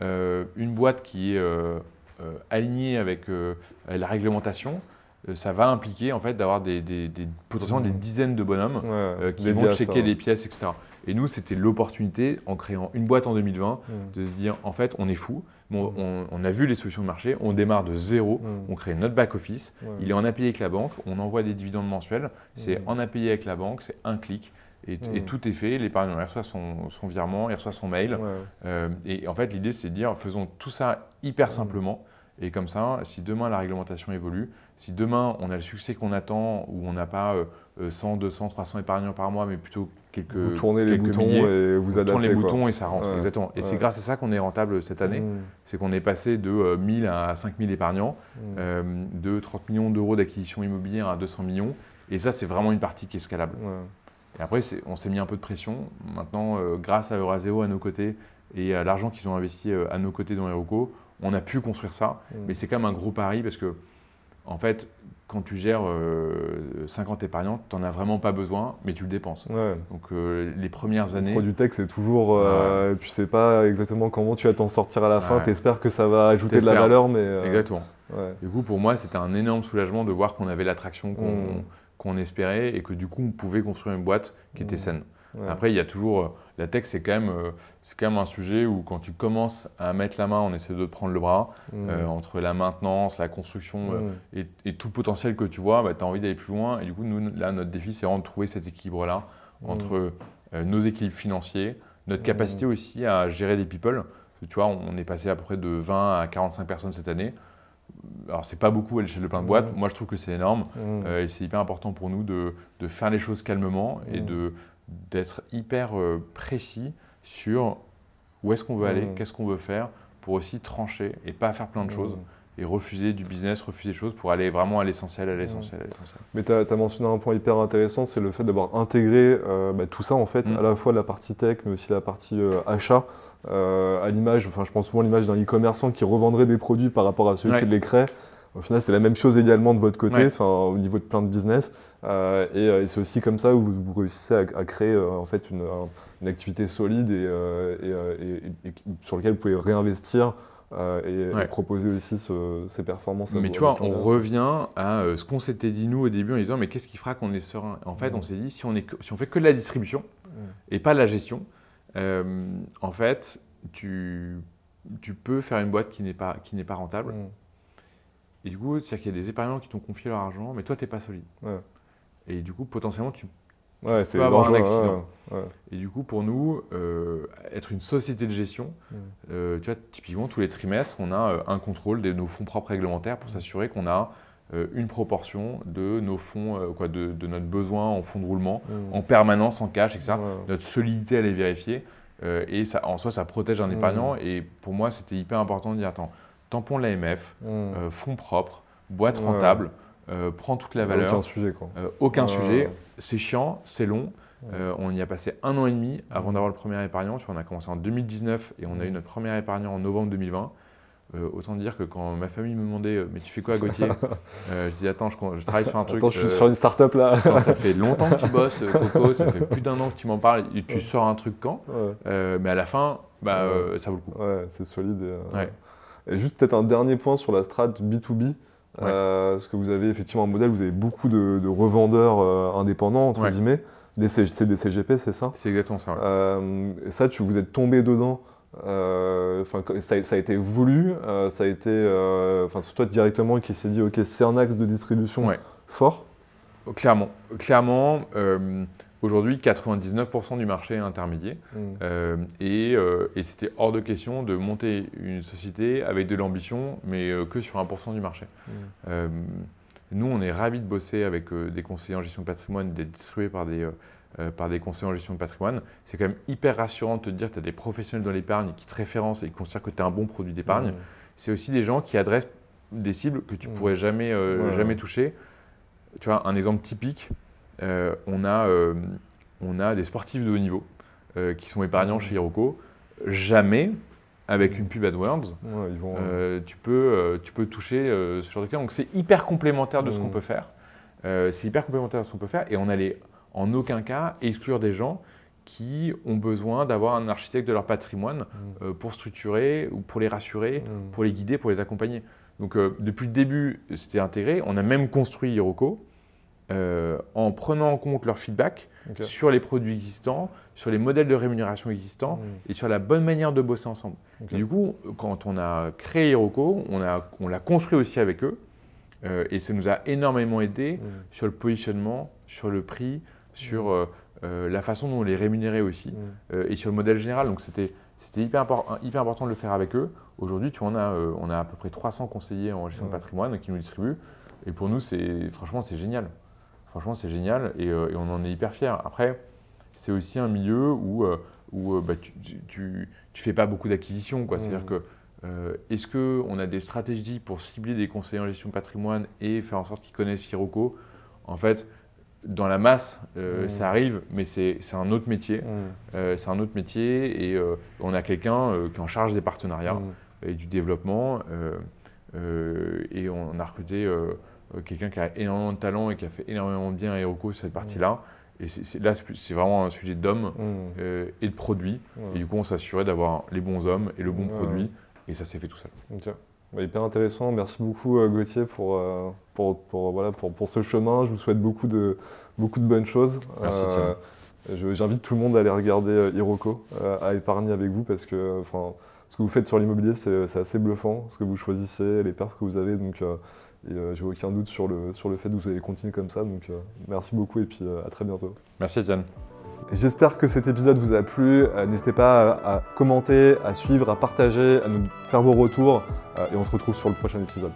Speaker 1: une boîte qui est euh, euh, alignée avec euh, la réglementation, euh, ça va impliquer en fait d'avoir des, des- des- potentiellement des dizaines de bonhommes
Speaker 2: Ouais,
Speaker 1: euh, qui vont
Speaker 2: ça,
Speaker 1: checker
Speaker 2: ouais.
Speaker 1: des pièces, etc. Et nous, c'était l'opportunité, en créant une boîte en 2020,
Speaker 2: Mm.
Speaker 1: de se dire, en fait, on est fou, Bon,
Speaker 2: Mhm.
Speaker 1: on, on a vu les solutions de marché, on démarre de zéro,
Speaker 2: Mm.
Speaker 1: on crée notre back-office,
Speaker 2: Ouais.
Speaker 1: il est en API avec la banque, on envoie des dividendes mensuels, c'est en API avec la banque, c'est un clic, et, et
Speaker 2: Mhm.
Speaker 1: tout est fait, l'épargnant reçoit son, son virement, il reçoit son mail,
Speaker 2: Ouais.
Speaker 1: euh, et en fait, l'idée, c'est de dire, faisons tout ça hyper
Speaker 2: Mm.
Speaker 1: simplement. Et comme ça, si demain la réglementation évolue, si demain on a le succès qu'on attend, où on n'a pas euh, euh, 100, 200, 300 épargnants par mois, mais plutôt quelques
Speaker 2: Vous tournez les boutons
Speaker 1: milliers,
Speaker 2: et vous adaptez.
Speaker 1: tourne les
Speaker 2: quoi.
Speaker 1: boutons et ça rentre.
Speaker 2: Ouais.
Speaker 1: Exactement. Et c'est grâce à ça qu'on est rentable cette année.
Speaker 2: Mm.
Speaker 1: C'est qu'on est passé de euh, 1000 à 5000 épargnants, euh, de 30 millions d'euros d'acquisition immobilière à 200 millions. Et ça, c'est vraiment une partie qui est scalable.
Speaker 2: Ouais.
Speaker 1: Et après, on s'est mis un peu de pression. Maintenant, euh, grâce à Euraseo à nos côtés et à l'argent qu'ils ont investi euh, à nos côtés dans Heroco, on a pu construire ça.
Speaker 2: Mm.
Speaker 1: Mais c'est quand même un gros pari parce que, en fait, quand tu gères euh, 50 épargnants, tu n'en as vraiment pas besoin, mais tu le dépenses.
Speaker 2: Ouais.
Speaker 1: Donc, euh, les premières
Speaker 2: Le
Speaker 1: années.
Speaker 2: produit tech, c'est toujours. euh, Tu sais pas exactement comment tu vas t'en sortir à la fin.
Speaker 1: Ouais.
Speaker 2: Tu espères que ça va ajouter de la valeur, mais. euh,
Speaker 1: Exactement.
Speaker 2: ouais.
Speaker 1: Du coup, pour moi, c'était un énorme soulagement de voir qu'on avait l'attraction qu'on
Speaker 2: Mm.
Speaker 1: Qu'on espérait et que du coup, on pouvait construire une boîte qui était
Speaker 2: Mm.
Speaker 1: saine.
Speaker 2: Ouais.
Speaker 1: Après, il y a toujours. euh, La tech, c'est quand, même, euh, c'est quand même un sujet où quand tu commences à mettre la main, on essaie de te prendre le bras.
Speaker 2: Mm.
Speaker 1: euh, entre la maintenance, la construction euh,
Speaker 2: Mm.
Speaker 1: et, et tout le potentiel que tu vois, tu as envie d'aller plus loin. Et du coup, nous, là, notre défi, c'est vraiment de trouver cet équilibre-là
Speaker 2: Mm.
Speaker 1: entre nos équilibres financiers, notre capacité aussi à gérer des people. Parce que, tu vois, on est passé à peu près de 20 à 45 personnes cette année. Alors, c'est pas beaucoup à l'échelle de plein de boîtes.
Speaker 2: Mm.
Speaker 1: Moi, je trouve que c'est énorme.
Speaker 2: Mm.
Speaker 1: Euh, et c'est hyper important pour nous de, de faire les choses calmement et
Speaker 2: Mm.
Speaker 1: de, d'être hyper euh, précis sur où est-ce qu'on veut aller, qu'est-ce qu'on veut faire, pour aussi trancher et pas faire plein de choses. Et refuser du business, refuser des choses pour aller vraiment à l'essentiel, à l'essentiel, à l'essentiel.
Speaker 2: Mais tu as, mentionné un point hyper intéressant, c'est le fait d'avoir intégré euh, bah, tout ça, en fait,
Speaker 1: Mm.
Speaker 2: à la fois la partie tech, mais aussi la partie euh, achat, euh, à l'image, enfin je pense souvent à l'image d'un e-commerçant qui revendrait des produits par rapport à celui
Speaker 1: Ouais.
Speaker 2: qui les crée. Au final, c'est la même chose également de votre côté,
Speaker 1: Ouais.
Speaker 2: au niveau de plein de business. Euh, et, et c'est aussi comme ça où vous, vous réussissez à, à créer euh, en fait une, un- une activité solide euh, et- et sur laquelle vous pouvez réinvestir euh, et, proposer aussi ce- ces performances. à
Speaker 1: Mais tu vois, on revient à euh, ce qu'on s'était dit nous au début en disant mais qu'est-ce qui fera qu'on est serein? En fait, on s'est dit si on, est que- si on fait que de la distribution et pas de la gestion, euh, en fait, tu, tu peux faire une boîte qui n'est pas, qui pas rentable. Et du coup, c'est-à-dire qu'il y a des épargnants qui t'ont confié leur argent, mais toi, tu n'es pas solide. Et du coup, potentiellement, tu
Speaker 2: Ouais,
Speaker 1: peux avoir un accident.
Speaker 2: ouais, ouais.
Speaker 1: Et du coup, pour nous, euh, être une société de gestion,
Speaker 2: Mm.
Speaker 1: euh, tu vois, typiquement, tous les trimestres, on a euh, un contrôle de nos fonds propres réglementaires pour s'assurer qu'on a une proportion de nos fonds, quoi, de, de notre besoin en fonds de roulement,
Speaker 2: Mm.
Speaker 1: en permanence, en cash, etc. Notre solidité, elle est vérifiée. et ça, en soi, ça protège un
Speaker 2: Mm.
Speaker 1: épargnant. Et pour moi, c'était hyper important de dire, attends, tampon de l'AMF,
Speaker 2: Mm.
Speaker 1: fonds propres, boîte rentable, euh, prends toute la valeur.
Speaker 2: Aucun sujet, quoi.
Speaker 1: Euh, aucun sujet, c'est chiant, c'est long. Euh, on y a passé un an et demi avant d'avoir le premier épargnant. Tu vois, on a commencé en 2019 et on a eu notre premier épargnant en novembre 2020. Euh, autant dire que quand ma famille me demandait euh, Mais tu fais quoi, Gauthier Euh, Je dis Attends, je, je travaille sur un truc.
Speaker 2: Attends, je suis sur une start-up là.
Speaker 1: attends, ça fait longtemps que tu bosses, Coco, ça fait plus d'un an que tu m'en parles. Et tu
Speaker 2: Ouais.
Speaker 1: sors un truc quand
Speaker 2: ouais,
Speaker 1: Mais à la fin, bah,
Speaker 2: Ouais.
Speaker 1: ça vaut le coup.
Speaker 2: ouais, c'est solide. Et juste peut-être un dernier point sur la strat B2B. Euh, parce que vous avez effectivement un modèle, vous avez beaucoup de, de revendeurs euh, indépendants, entre
Speaker 1: Ouais.
Speaker 2: guillemets. C'est des CGP, c'est ça?
Speaker 1: C'est exactement ça. ouais.
Speaker 2: Euh, et ça, tu vous êtes tombé dedans. euh, ça, ça a été voulu. euh, ça a été. euh, Enfin, c'est toi directement qui s'est dit, ok, c'est un axe de distribution fort.
Speaker 1: Clairement. Clairement, euh, aujourd'hui, 99% du marché est intermédiaire.
Speaker 2: Mm.
Speaker 1: Euh, et euh, et c'était hors de question de monter une société avec de l'ambition, mais euh, que sur 1% du marché.
Speaker 2: Mm.
Speaker 1: Euh, nous, on est ravis de bosser avec des conseillers en gestion de patrimoine, d'être distribués par des, par des conseillers en gestion de patrimoine. C'est quand même hyper rassurant de te dire que tu as des professionnels dans l'épargne qui te référencent et qui considèrent que tu as un bon produit d'épargne.
Speaker 2: Mm.
Speaker 1: C'est aussi des gens qui adressent des cibles que tu
Speaker 2: Mm.
Speaker 1: pourrais jamais,
Speaker 2: Ouais.
Speaker 1: jamais toucher. Tu vois, un exemple typique, on, a, euh, on a des sportifs de haut niveau euh, qui sont épargnants
Speaker 2: Mm.
Speaker 1: chez Hiroko. Jamais, avec
Speaker 2: Mm.
Speaker 1: une pub AdWords,
Speaker 2: Ouais, ils vont.
Speaker 1: euh, tu, peux, euh, tu peux toucher euh, ce genre de cas. Donc c'est hyper complémentaire de ce
Speaker 2: Mm.
Speaker 1: qu'on peut faire. Euh, c'est hyper complémentaire de ce qu'on peut faire et on n'allait en aucun cas exclure des gens qui ont besoin d'avoir un architecte de leur patrimoine
Speaker 2: Mm.
Speaker 1: euh, pour structurer ou pour les rassurer,
Speaker 2: Mm.
Speaker 1: pour les guider, pour les accompagner. Donc euh, depuis le début, c'était intégré. On a même construit Hiroko euh, en prenant en compte leur feedback sur les produits existants, sur les modèles de rémunération existants
Speaker 2: Mm.
Speaker 1: et sur la bonne manière de bosser ensemble. Et du coup, quand on a créé Hiroko, on l'a on l'a construit aussi avec eux euh, et ça nous a énormément aidé
Speaker 2: Mm.
Speaker 1: sur le positionnement, sur le prix, sur
Speaker 2: Mm.
Speaker 1: euh, la façon dont on les rémunérait aussi et sur le modèle général. Donc c'était hyper, impor- hyper important de le faire avec eux. Aujourd'hui, tu on a, on a à peu près 300 conseillers en gestion de patrimoine qui nous distribuent. Et pour nous, franchement, c'est génial. Franchement, c'est génial et, euh, et on en est hyper fiers. Après, c'est aussi un milieu où, euh, où euh, bah, tu, tu, tu- tu fais pas beaucoup d'acquisitions. C'est-à-dire
Speaker 2: Mhm.
Speaker 1: que euh, est-ce qu'on a des stratégies pour cibler des conseillers en gestion de patrimoine et faire en sorte qu'ils connaissent Hiroko? En fait, dans la masse, euh,
Speaker 2: Mhm.
Speaker 1: ça arrive, mais c'est un autre métier.
Speaker 2: Mm.
Speaker 1: Euh, c'est un autre métier et on a quelqu'un qui est en charge des partenariats et du développement. et on a recruté quelqu'un qui a énormément de talent et qui a fait énormément de bien à Hiroko sur cette partie-là. Et c'est- c'est- là, c'est vraiment un sujet d'hommes
Speaker 2: Mm.
Speaker 1: euh, et de produits. Et du coup, on s'assurait d'avoir les bons hommes et le bon produit. Et ça s'est fait tout seul.
Speaker 2: Ok. Bah, hyper intéressant. Merci beaucoup euh, Gauthier pour, euh, pour, pour, voilà, pour, pour ce chemin. Je vous souhaite beaucoup de, beaucoup de bonnes choses.
Speaker 1: Merci,
Speaker 2: Euh, J'invite tout le monde à aller regarder euh, Hiroko, euh, à épargner avec vous parce que enfin, ce que vous faites sur l'immobilier, c'est assez bluffant. Ce que vous choisissez, les perfs que vous avez. Donc, euh, et, euh, j'ai aucun doute sur le, sur le fait que vous allez continuer comme ça. Donc, euh, merci beaucoup et puis euh, à très bientôt.
Speaker 1: Merci, Étienne.
Speaker 2: J'espère que cet épisode vous a plu. Euh, N'hésitez pas à, à commenter, à suivre, à partager, à nous faire vos retours. Et on se retrouve sur le prochain épisode.